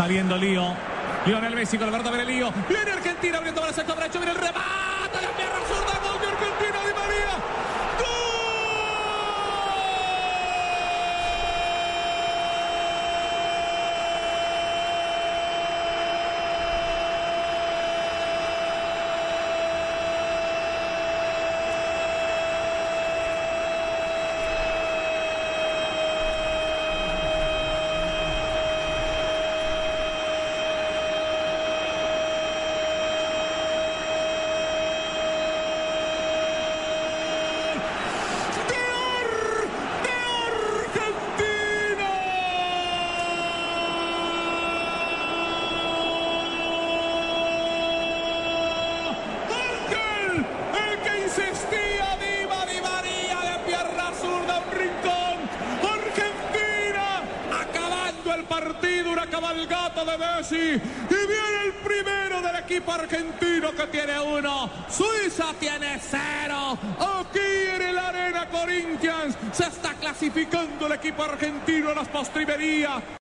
Saliendo Lío. Lionel Messi con Alberto Lío. Viene Argentina abriendo para el sector derecho. El partido, una cabalgata de Messi. Y viene el primero del equipo argentino que tiene uno. Suiza tiene cero. Aquí en el Arena Corinthians se está clasificando el equipo argentino a las postrimerías.